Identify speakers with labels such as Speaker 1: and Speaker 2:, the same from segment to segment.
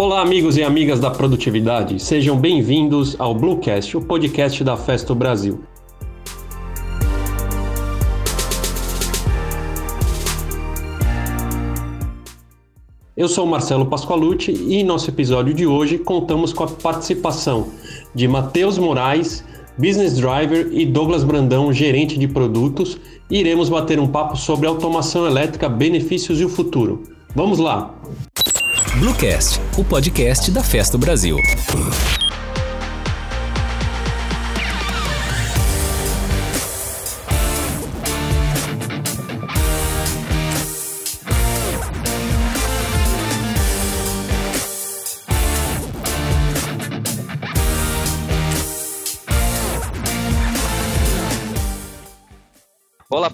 Speaker 1: Olá, amigos e amigas da produtividade. Sejam bem-vindos ao Bluecast, o podcast da Festo Brasil. Eu sou Marcelo Pascoalucci e em nosso episódio de hoje contamos com a participação de Matheus Moraes, Business Driver e Douglas Brandão, gerente de produtos, e iremos bater um papo sobre automação elétrica, benefícios e o futuro. Vamos lá!
Speaker 2: Bluecast, o podcast da Festa Brasil.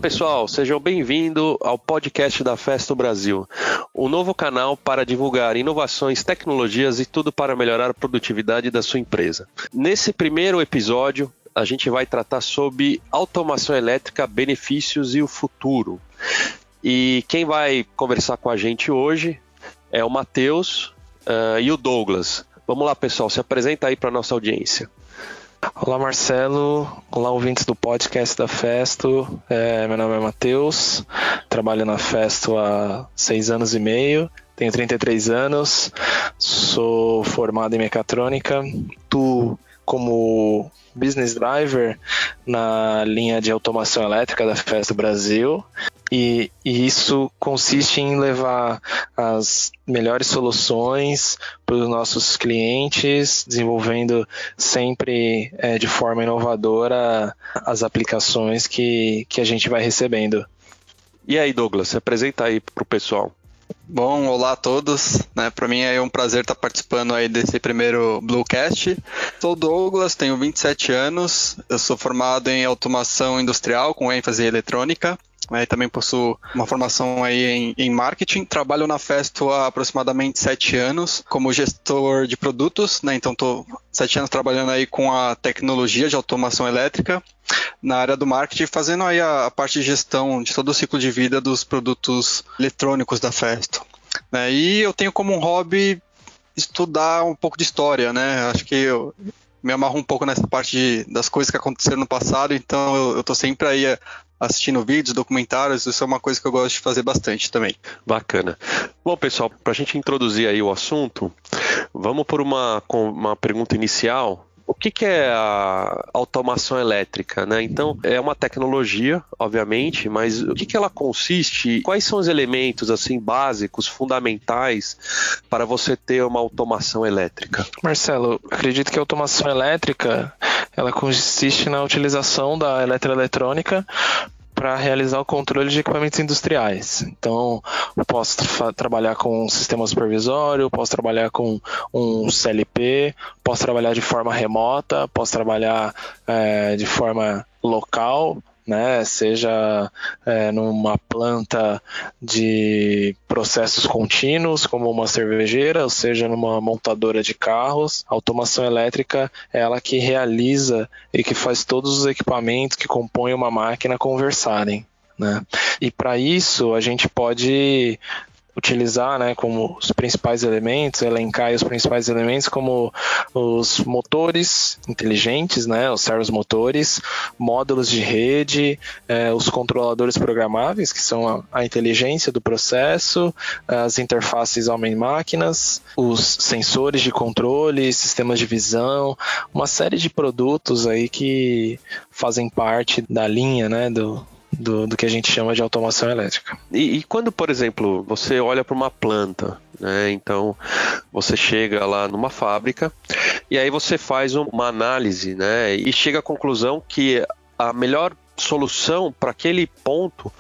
Speaker 1: Pessoal, sejam bem-vindos ao podcast da Festo Brasil, um novo canal para divulgar inovações, tecnologias e tudo para melhorar a produtividade da sua empresa. Nesse primeiro episódio, a gente vai tratar sobre automação elétrica, benefícios e o futuro. E quem vai conversar com a gente hoje é o Matheus uh, e o Douglas. Vamos lá, pessoal, se apresenta aí para nossa audiência.
Speaker 3: Olá Marcelo, olá ouvintes do podcast da Festo. É, meu nome é Matheus, trabalho na Festo há seis anos e meio, tenho 33 anos, sou formado em mecatrônica, tu como business driver na linha de automação elétrica da Festo Brasil e, e isso consiste em levar as melhores soluções para os nossos clientes, desenvolvendo sempre é, de forma inovadora as aplicações que, que a gente vai recebendo.
Speaker 1: E aí, Douglas, se apresenta aí para o pessoal.
Speaker 4: Bom, olá a todos. Né? Para mim é um prazer estar participando aí desse primeiro Bluecast. Sou Douglas, tenho 27 anos, eu sou formado em automação industrial com ênfase em eletrônica. Né, também possuo uma formação aí em, em, marketing. Trabalho na Festo há aproximadamente sete anos como gestor de produtos, né? Então estou sete anos trabalhando aí com a tecnologia de automação elétrica na área do marketing, fazendo aí a, a parte de gestão de todo o ciclo de vida dos produtos eletrônicos da Festo. Né? E eu tenho como um hobby estudar um pouco de história, né? Acho que eu me amarro um pouco nessa parte de, das coisas que aconteceram no passado, então eu, estou sempre aí assistindo vídeos, documentários, isso é uma coisa que eu gosto de fazer bastante também.
Speaker 1: Bacana. Bom, pessoal, para a gente introduzir aí o assunto, vamos por uma, uma pergunta inicial o que, que, é a automação elétrica? Né? Então, é uma tecnologia, obviamente, mas o que, que ela consiste? Quais são os elementos assim básicos, fundamentais para você ter uma automação elétrica?
Speaker 3: Marcelo, acredito que a automação elétrica ela consiste na utilização da eletroeletrônica para realizar o controle de equipamentos industriais. Então, posso tra trabalhar com um sistema supervisório, posso trabalhar com um CLP, posso trabalhar de forma remota, posso trabalhar é, de forma local, né? Seja é, numa planta de processos contínuos, como uma cervejeira, ou seja numa montadora de carros. A automação elétrica é ela que realiza e que faz todos os equipamentos que compõem uma máquina conversarem. Né? E para isso a gente pode utilizar né, como os principais elementos, elencar os principais elementos como os motores inteligentes, né, os servos motores, módulos de rede, eh, os controladores programáveis, que são a, a, inteligência do processo, as interfaces homem-máquinas, os sensores de controle, sistemas de visão, uma série de produtos aí que fazem parte da linha né, do, do, do que a gente chama de automação elétrica.
Speaker 1: E, e quando, por exemplo, você olha para uma planta, né, então você chega lá numa fábrica e aí você faz uma análise né, e chega à conclusão que a melhor solução para aquele ponto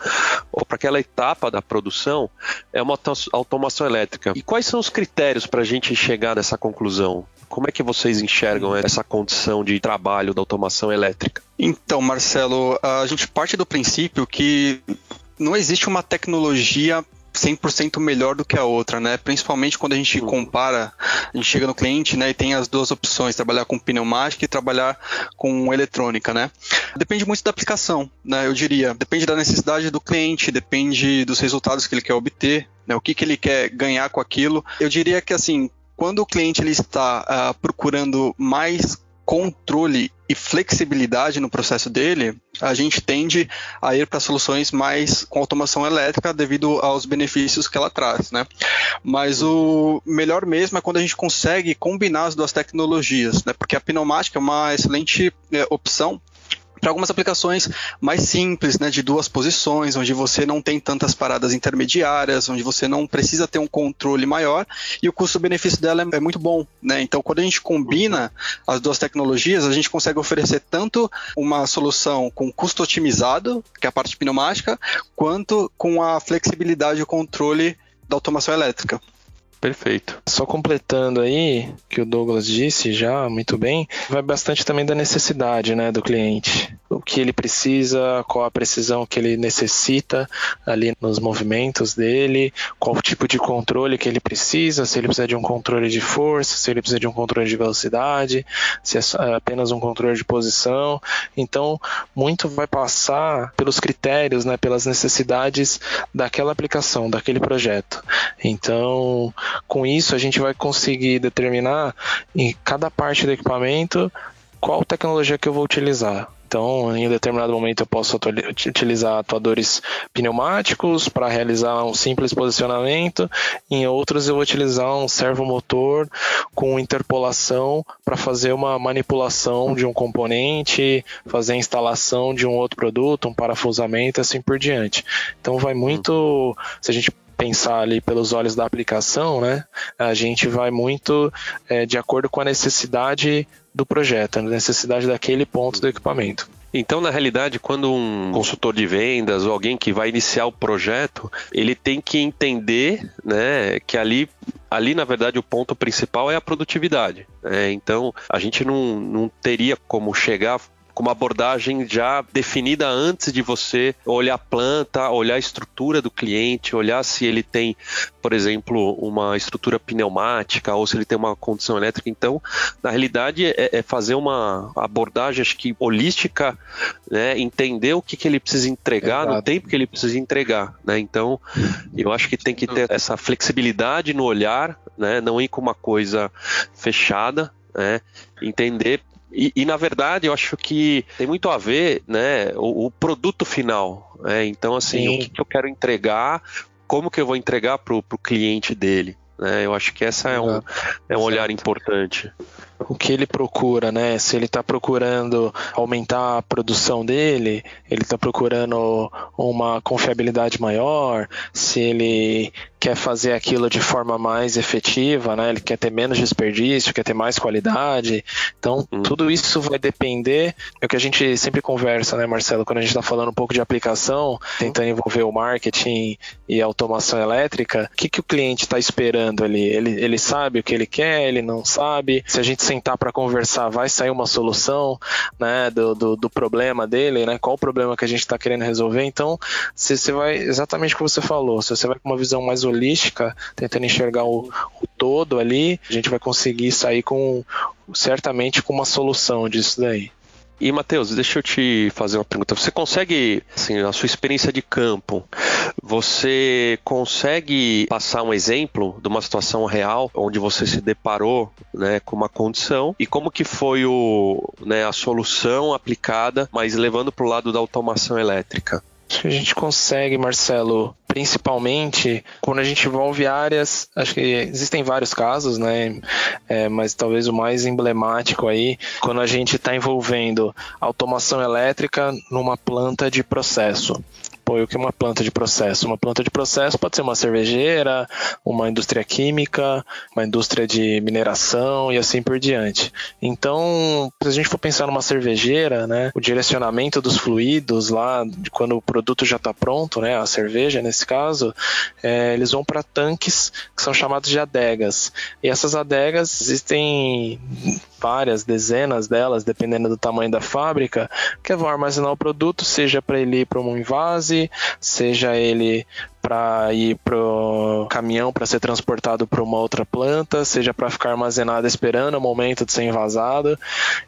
Speaker 1: ou para aquela etapa da produção é uma automação elétrica. E quais são os critérios para a gente chegar nessa conclusão? Como é que vocês enxergam essa condição de trabalho da automação elétrica?
Speaker 4: Então, Marcelo, a gente parte do princípio que não existe uma tecnologia 100% melhor do que a outra, né? Principalmente quando a gente compara, a gente chega no cliente, né, e tem as duas opções, trabalhar com pneumática e trabalhar com eletrônica, né? Depende muito da aplicação, né? Eu diria, depende da necessidade do cliente, depende dos resultados que ele quer obter, né? O que que ele quer ganhar com aquilo. Eu diria que assim, quando o cliente ele está uh, procurando mais controle e flexibilidade no processo dele, a gente tende a ir para soluções mais com automação elétrica devido aos benefícios que ela traz, né? Mas o melhor mesmo é quando a gente consegue combinar as duas tecnologias, né? Porque a pneumática é uma excelente é, opção para algumas aplicações mais simples, né, de duas posições, onde você não tem tantas paradas intermediárias, onde você não precisa ter um controle maior e o custo-benefício dela é muito bom, né? Então, quando a gente combina as duas tecnologias, a gente consegue oferecer tanto uma solução com custo otimizado, que é a parte pneumática, quanto com a flexibilidade e o controle da automação elétrica.
Speaker 3: Perfeito. Só completando aí, que o Douglas disse já muito bem, vai bastante também da necessidade né, do cliente. O que ele precisa, qual a precisão que ele necessita ali nos movimentos dele, qual o tipo de controle que ele precisa, se ele precisa de um controle de força, se ele precisa de um controle de velocidade, se é apenas um controle de posição. Então, muito vai passar pelos critérios, né, pelas necessidades daquela aplicação, daquele projeto. Então, com isso, a gente vai conseguir determinar em cada parte do equipamento qual tecnologia que eu vou utilizar. Então, em determinado momento, eu posso utilizar atuadores pneumáticos para realizar um simples posicionamento. Em outros, eu vou utilizar um servomotor com interpolação para fazer uma manipulação de um componente, fazer a instalação de um outro produto, um parafusamento, assim por diante. Então, vai muito. Se a gente pensar ali pelos olhos da aplicação, né, a gente vai muito é, de acordo com a necessidade do projeto, a necessidade daquele ponto do equipamento.
Speaker 1: Então, na realidade, quando um consultor de vendas ou alguém que vai iniciar o projeto, ele tem que entender né, que ali ali, na verdade, o ponto principal é a produtividade. Né? Então, a gente não, não teria como chegar com uma abordagem já definida antes de você olhar a planta, olhar a estrutura do cliente, olhar se ele tem, por exemplo, uma estrutura pneumática ou se ele tem uma condição elétrica. Então, na realidade, é, é fazer uma abordagem, acho que holística, né? entender o que, que ele precisa entregar Exato. no tempo que ele precisa entregar. Né? Então, eu acho que tem que ter essa flexibilidade no olhar, né? não ir com uma coisa fechada, né? entender e, e, na verdade, eu acho que tem muito a ver, né, o, o produto final. Né? Então, assim, Sim. o que, que, eu quero entregar, como que eu vou entregar para o cliente dele. Né? Eu acho que essa é um, é um olhar importante
Speaker 3: o que ele procura, né? Se ele está procurando aumentar a produção dele, ele está procurando uma confiabilidade maior, se ele quer fazer aquilo de forma mais efetiva, né? Ele quer ter menos desperdício, quer ter mais qualidade. Então, uhum. tudo isso vai depender. É o que a gente sempre conversa, né, Marcelo? Quando a gente está falando um pouco de aplicação, tentando envolver o marketing e a automação elétrica, o que, que o cliente está esperando ali? Ele, ele sabe o que ele quer, ele não sabe. Se a gente sentar para conversar, vai sair uma solução né, do, do, do, problema dele, né? Qual o problema que a gente está querendo resolver? Então, se você vai exatamente o que você falou, se você vai com uma visão mais holística, tentando enxergar o, o todo ali, a gente vai conseguir sair com certamente com uma solução disso daí.
Speaker 1: E Matheus, deixa eu te fazer uma pergunta. Você consegue, assim, na sua experiência de campo, você consegue passar um exemplo de uma situação real onde você se deparou, né, com uma condição e como que foi o, né, a solução aplicada, mas levando para o lado da automação elétrica?
Speaker 3: Acho que a gente consegue, Marcelo, principalmente quando a gente envolve áreas, acho que existem vários casos, né? É, mas talvez o mais emblemático aí, quando a gente está envolvendo automação elétrica numa planta de processo apoio que uma planta de processo. Uma planta de processo pode ser uma cervejeira, uma indústria química, uma indústria de mineração e assim por diante. Então, se a gente for pensar numa cervejeira, né, o direcionamento dos fluidos lá, de quando o produto já está pronto, né, a cerveja nesse caso, é, eles vão para tanques que são chamados de adegas. E essas adegas existem várias, dezenas delas, dependendo do tamanho da fábrica, que vão armazenar o produto, seja para ele ir para um invase, seja ele para ir pro caminhão para ser transportado para uma outra planta, seja para ficar armazenada esperando o momento de ser envasado.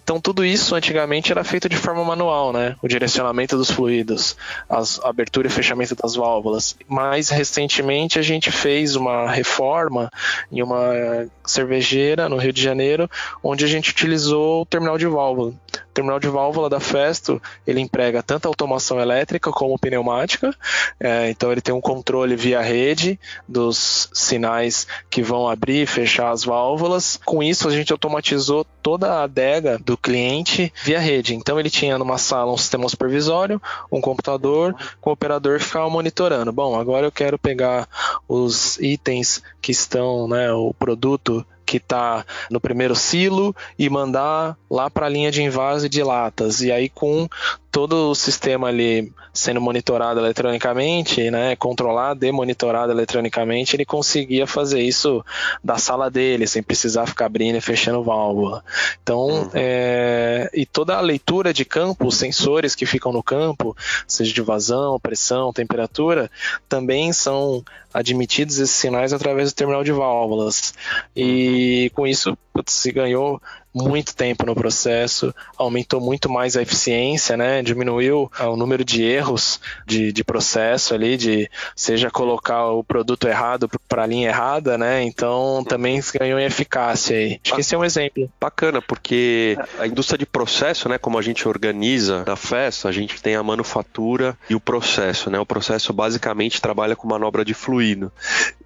Speaker 3: Então tudo isso antigamente era feito de forma manual, né? O direcionamento dos fluidos, a abertura e fechamento das válvulas. Mais recentemente a gente fez uma reforma em uma cervejeira no Rio de Janeiro, onde a gente utilizou o terminal de válvula. O terminal de válvula da Festo, ele emprega tanto automação elétrica como pneumática, é, então ele tem um controle via rede dos sinais que vão abrir e fechar as válvulas. Com isso, a gente automatizou toda a adega do cliente via rede. Então ele tinha numa sala um sistema supervisório, um computador, com o operador ficava monitorando. Bom, agora eu quero pegar os itens que estão, né, o produto que está no primeiro silo e mandar lá para a linha de invase de latas. E aí com todo o sistema ali sendo monitorado eletronicamente, né, controlado e monitorado eletronicamente, ele conseguia fazer isso da sala dele, sem precisar ficar abrindo e fechando válvula. Então, uhum. é, e toda a leitura de campo, os sensores que ficam no campo, seja de vazão, pressão, temperatura, também são admitidos esses sinais através do terminal de válvulas. E com isso se ganhou muito tempo no processo, aumentou muito mais a eficiência, né? Diminuiu ah, o número de erros de, de processo ali, de seja colocar o produto errado para a linha errada, né? Então também ganhou em eficácia aí. Acho que esse é um exemplo.
Speaker 1: Bacana, porque a indústria de processo, né? Como a gente organiza na festa, a gente tem a manufatura e o processo, né? O processo basicamente trabalha com manobra de fluido.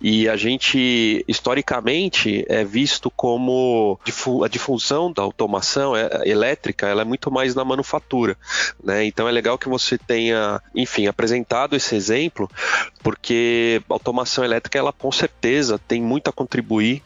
Speaker 1: E a gente, historicamente, é visto como a difusão da automação é, elétrica ela é muito mais na manufatura, né? Então é legal que você tenha, enfim, apresentado esse exemplo, porque automação elétrica ela com certeza tem muito a contribuir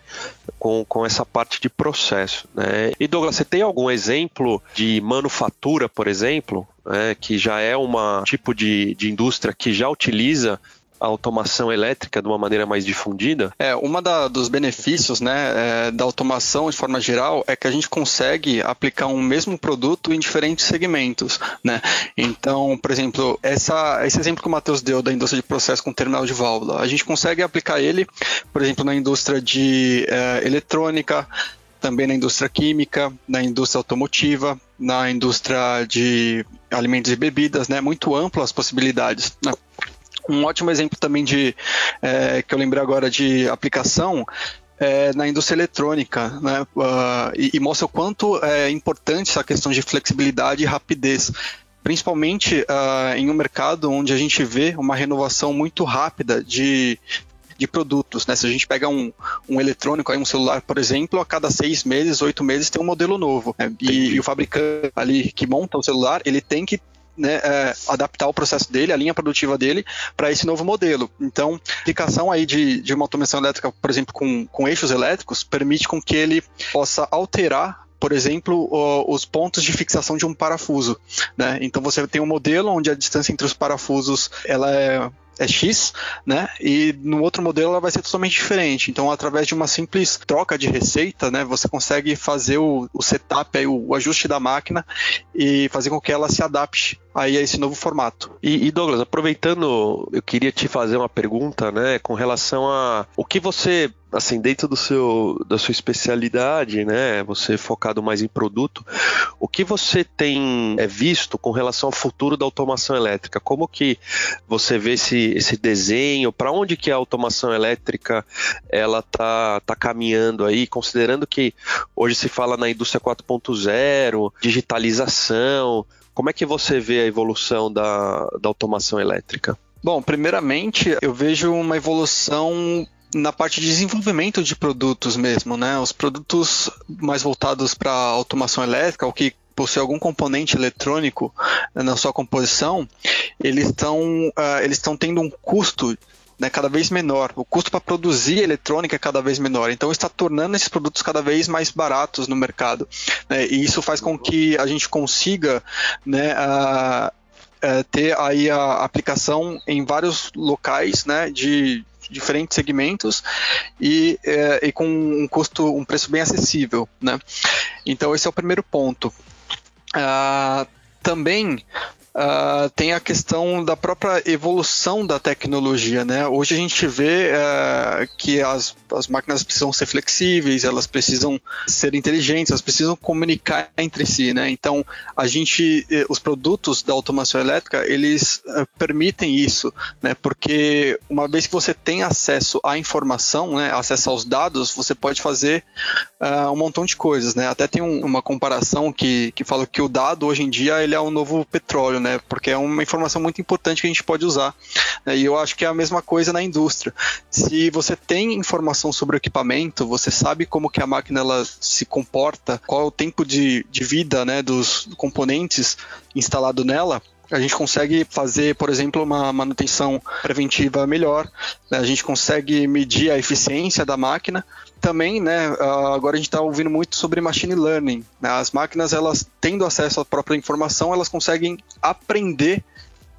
Speaker 1: com, com essa parte de processo, né? E Douglas, você tem algum exemplo de manufatura, por exemplo, é, que já é um tipo de, de indústria que já utiliza a automação elétrica de uma maneira mais difundida?
Speaker 4: É, uma dos benefícios né, é, da automação de forma geral é que a gente consegue aplicar um mesmo produto em diferentes segmentos. Né? Então, por exemplo, essa, esse exemplo que o Matheus deu da indústria de processo com terminal de válvula, a gente consegue aplicar ele, por exemplo, na indústria de é, eletrônica, também na indústria química, na indústria automotiva, na indústria de alimentos e bebidas, né? Muito amplas as possibilidades. Né? Um ótimo exemplo também de é, que eu lembrei agora de aplicação é, na indústria eletrônica, né? Uh, e, e, mostra o quanto é importante essa questão de flexibilidade e rapidez. Principalmente uh, em um mercado onde a gente vê uma renovação muito rápida de, de produtos. Né? Se a gente pega um, um eletrônico, aí um celular, por exemplo, a cada seis meses, oito meses tem um modelo novo. Né? E, e, o fabricante ali que monta o celular, ele tem que né, é, adaptar o processo dele, a linha produtiva dele, para esse novo modelo. Então, a aplicação aí de, de uma automação elétrica, por exemplo, com, com eixos elétricos, permite com que ele possa alterar por exemplo, os pontos de fixação de um parafuso. Né? Então você tem um modelo onde a distância entre os parafusos ela é é X, né? E no outro modelo ela vai ser totalmente diferente. Então, através de uma simples troca de receita, né, você consegue fazer o, o setup, aí, o, o, ajuste da máquina e fazer com que ela se adapte aí a esse novo formato.
Speaker 1: E, e, Douglas, aproveitando, eu queria te fazer uma pergunta, né, com relação a o que você assim, dentro do seu, da sua especialidade, né, você focado mais em produto, o que você tem é, visto com relação ao futuro da automação elétrica? Como que você vê esse, esse desenho? Para onde que a automação elétrica ela tá, tá caminhando aí, considerando que hoje se fala na indústria 4.0, digitalização, como é que você vê a evolução da, da automação elétrica?
Speaker 4: Bom, primeiramente, eu vejo uma evolução na parte de desenvolvimento de produtos mesmo, né? Os produtos mais voltados para automação elétrica, o que possui algum componente eletrônico na sua composição, eles estão uh, eles estão tendo um custo né, cada vez menor. O custo para produzir eletrônica é cada vez menor. Então está tornando esses produtos cada vez mais baratos no mercado. Né, e isso faz com que a gente consiga né, a, a ter aí a aplicação em vários locais né, de diferentes segmentos e, é, e com um custo, um preço bem acessível, né? Então esse é o primeiro ponto. Uh, também uh, tem a questão da própria evolução da tecnologia, né? Hoje a gente vê uh, que as, as máquinas precisam ser flexíveis, elas precisam ser inteligentes, elas precisam comunicar entre si, né? Então, a gente, eh, os produtos da automação elétrica, eles uh, permitem isso, né? Porque uma vez que você tem acesso à informação, né, acesso aos dados, você pode fazer uh, um montão de coisas, né? Até tem um, uma comparação que, que fala que o dado hoje em dia ele é o novo petróleo, né? Porque é uma informação muito importante que a gente pode usar. Né? E eu acho que é a mesma coisa na indústria. Se você tem informação sobre o equipamento, você sabe como que a máquina ela se comporta, qual é o tempo de, de vida, né, dos componentes instalado nela, a gente consegue fazer, por exemplo, uma manutenção preventiva melhor, né? a gente consegue medir a eficiência da máquina. Também, né, agora a gente está ouvindo muito sobre machine learning. Né? As máquinas, elas tendo acesso à própria informação, elas conseguem aprender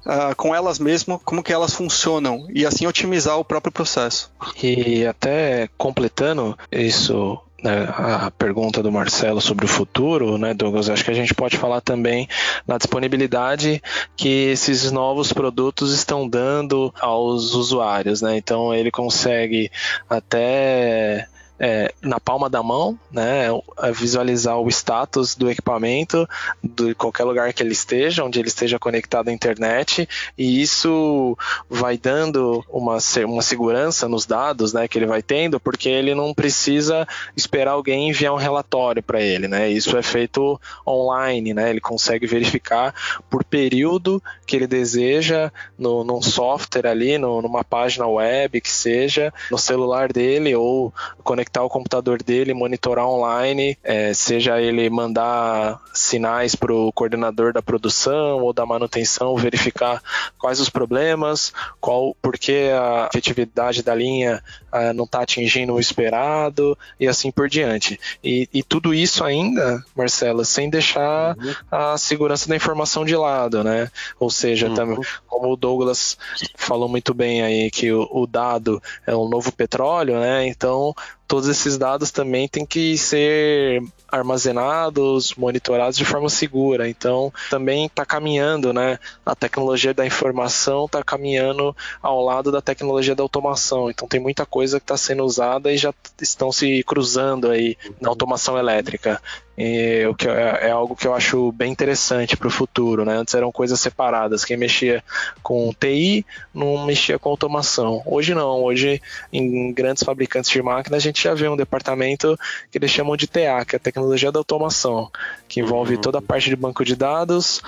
Speaker 4: uh, com elas mesmas como que elas funcionam e assim otimizar o próprio processo.
Speaker 3: E até completando isso a pergunta do Marcelo sobre o futuro, né, Douglas, acho que a gente pode falar também na disponibilidade que esses novos produtos estão dando aos usuários, né? Então ele consegue até é, na palma da mão, né, é visualizar o status do equipamento de qualquer lugar que ele esteja, onde ele esteja conectado à internet, e isso vai dando uma, uma segurança nos dados né, que ele vai tendo, porque ele não precisa esperar alguém enviar um relatório para ele. Né, isso é feito online, né, ele consegue verificar por período que ele deseja no, num software ali, no, numa página web que seja, no celular dele ou conectado conectar o computador dele, monitorar online, é, seja ele mandar sinais para o coordenador da produção ou da manutenção, verificar quais os problemas, qual, por que a efetividade da linha ah, não está atingindo o esperado e assim por diante. E, e tudo isso ainda, Marcela, sem deixar uhum. a segurança da informação de lado, né? Ou seja, uhum. também, como o Douglas falou muito bem aí, que o, o dado é o novo petróleo, né? Então todos esses dados também têm que ser armazenados, monitorados de forma segura. Então, também está caminhando, né? A tecnologia da informação está caminhando ao lado da tecnologia da automação. Então, tem muita coisa que está sendo usada e já estão se cruzando aí na automação elétrica. E, o que é, é, algo que eu acho bem interessante para o futuro, né? Antes eram coisas separadas. Quem mexia com TI não mexia com automação. Hoje não. Hoje, em grandes fabricantes de máquinas, a gente já vê um departamento que eles chamam de TA, que é a tecnologia da automação, que envolve uhum. toda a parte de banco de dados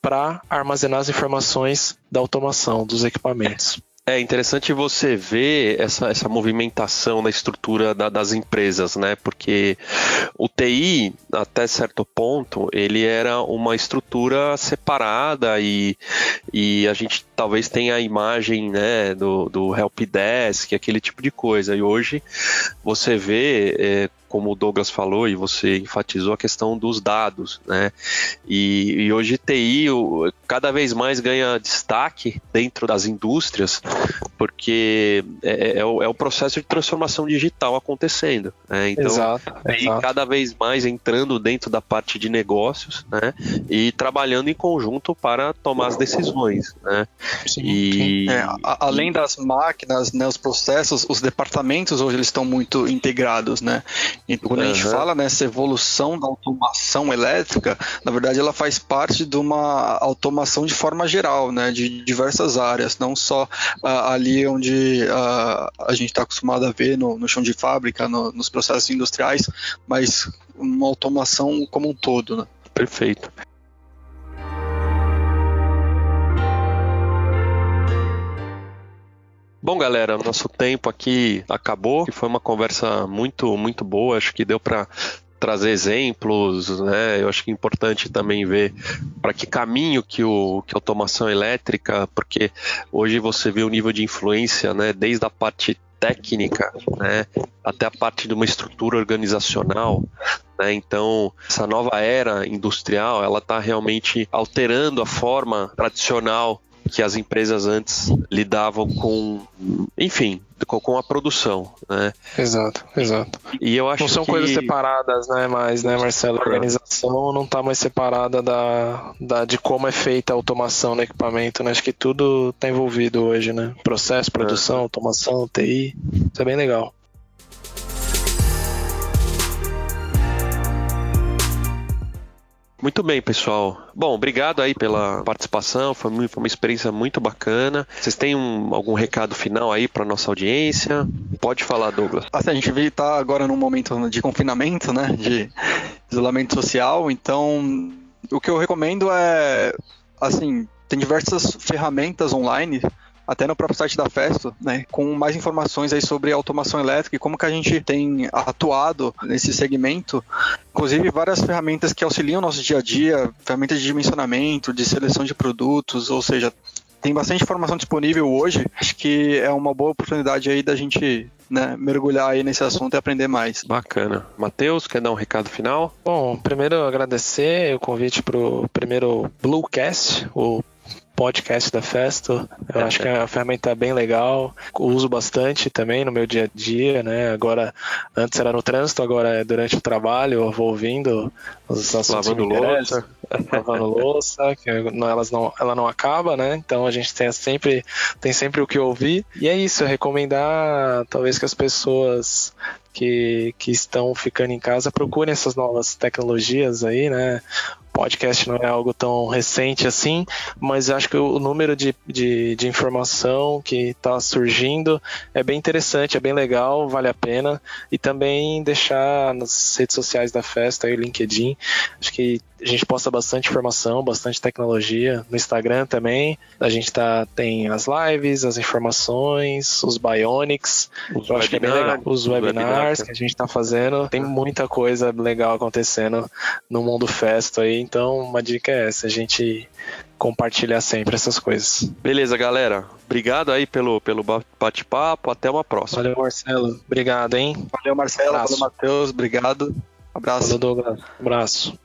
Speaker 3: para armazenar as informações da automação dos equipamentos.
Speaker 1: É interessante você ver essa, essa movimentação na estrutura da, das empresas, né? Porque o TI, até certo ponto, ele era uma estrutura separada e, e a gente talvez tenha a imagem né, do, do helpdesk, aquele tipo de coisa. E hoje você vê é, como o Douglas falou e você enfatizou a questão dos dados, né? E, e hoje TI o, cada vez mais ganha destaque dentro das indústrias, porque é, é, é, o, é o, processo de transformação digital acontecendo. Né? Então, exato, exato. cada vez mais entrando dentro da parte de negócios, né? E trabalhando em conjunto para tomar as decisões, né?
Speaker 4: Sim, e, sim. É, a, além das máquinas, né, os processos, os departamentos hoje eles estão muito integrados, né? E quando uhum. a gente fala nessa evolução da automação elétrica, na verdade ela faz parte de uma automação de forma geral, né, de diversas áreas, não só uh, ali onde uh, a gente está acostumado a ver no, no chão de fábrica, no, nos processos industriais, mas uma automação como um todo. Né?
Speaker 1: Perfeito. Bom, galera, nosso tempo aqui acabou. Foi uma conversa muito, muito boa. Acho que deu para trazer exemplos, né? Eu acho que é importante também ver para que caminho que, o, que a automação elétrica, porque hoje você vê o nível de influência, né? Desde a parte técnica, né? Até a parte de uma estrutura organizacional, né? Então, essa nova era industrial, ela está realmente alterando a forma tradicional que as empresas antes lidavam com, enfim, com, a produção, né?
Speaker 3: Exato, exato.
Speaker 1: E eu acho
Speaker 3: não são
Speaker 1: que...
Speaker 3: coisas separadas, né? Mas, né, Marcelo, a organização não está mais separada da, da, de como é feita a automação no equipamento, né? Acho que tudo está envolvido hoje, né? Processo, produção, automação, TI, isso é bem legal.
Speaker 1: Muito bem, pessoal. Bom, obrigado aí pela participação, foi, foi uma experiência muito bacana. Vocês têm um, algum recado final aí para nossa audiência? Pode falar, Douglas.
Speaker 4: Assim, a gente está agora num momento de confinamento, né, de isolamento social, então o que eu recomendo é, assim, tem diversas ferramentas online até no próprio site da Festo, né, com mais informações aí sobre automação elétrica e como que a gente tem atuado nesse segmento, inclusive várias ferramentas que auxiliam o nosso dia a dia, ferramentas de dimensionamento, de seleção de produtos, ou seja, tem bastante informação disponível hoje. Acho que é uma boa oportunidade aí da gente né, mergulhar aí nesse assunto e aprender mais.
Speaker 1: Bacana. Matheus, quer dar um recado final?
Speaker 3: Bom, primeiro agradecer o convite para o primeiro Bluecast, o podcast da Festo. Eu acho que é uma ferramenta bem legal. Uso bastante também no meu dia a dia, né? Agora, antes era no trânsito, agora é durante o trabalho, eu vou ouvindo os assuntos
Speaker 1: lavando louça,
Speaker 3: lavando louça, que elas não, ela não acaba, né? Então a gente tem sempre, tem sempre o que ouvir. E é isso, recomendar talvez que as pessoas que, que estão ficando em casa procurem essas novas tecnologias aí, né? podcast não é algo tão recente assim, mas acho que o número de, de, de informação que está surgindo é bem interessante, é bem legal, vale a pena. E também deixar nas redes sociais da festa, aí, o LinkedIn, acho que a gente posta bastante informação, bastante tecnologia. No Instagram também, a gente tá, tem as lives, as informações, os Bionics. Os eu acho que é bem legal. Os webinars que a gente tá fazendo. Tem muita coisa legal acontecendo no mundo festo aí. Então, uma dica é essa, a gente compartilhar sempre essas coisas.
Speaker 1: Beleza, galera. Obrigado aí pelo, pelo bate-papo. Até uma próxima.
Speaker 3: Valeu, Marcelo. Obrigado, hein?
Speaker 4: Valeu, Marcelo. Valeu, Matheus. Obrigado. Abraço.
Speaker 3: Valeu, Douglas. Abraço.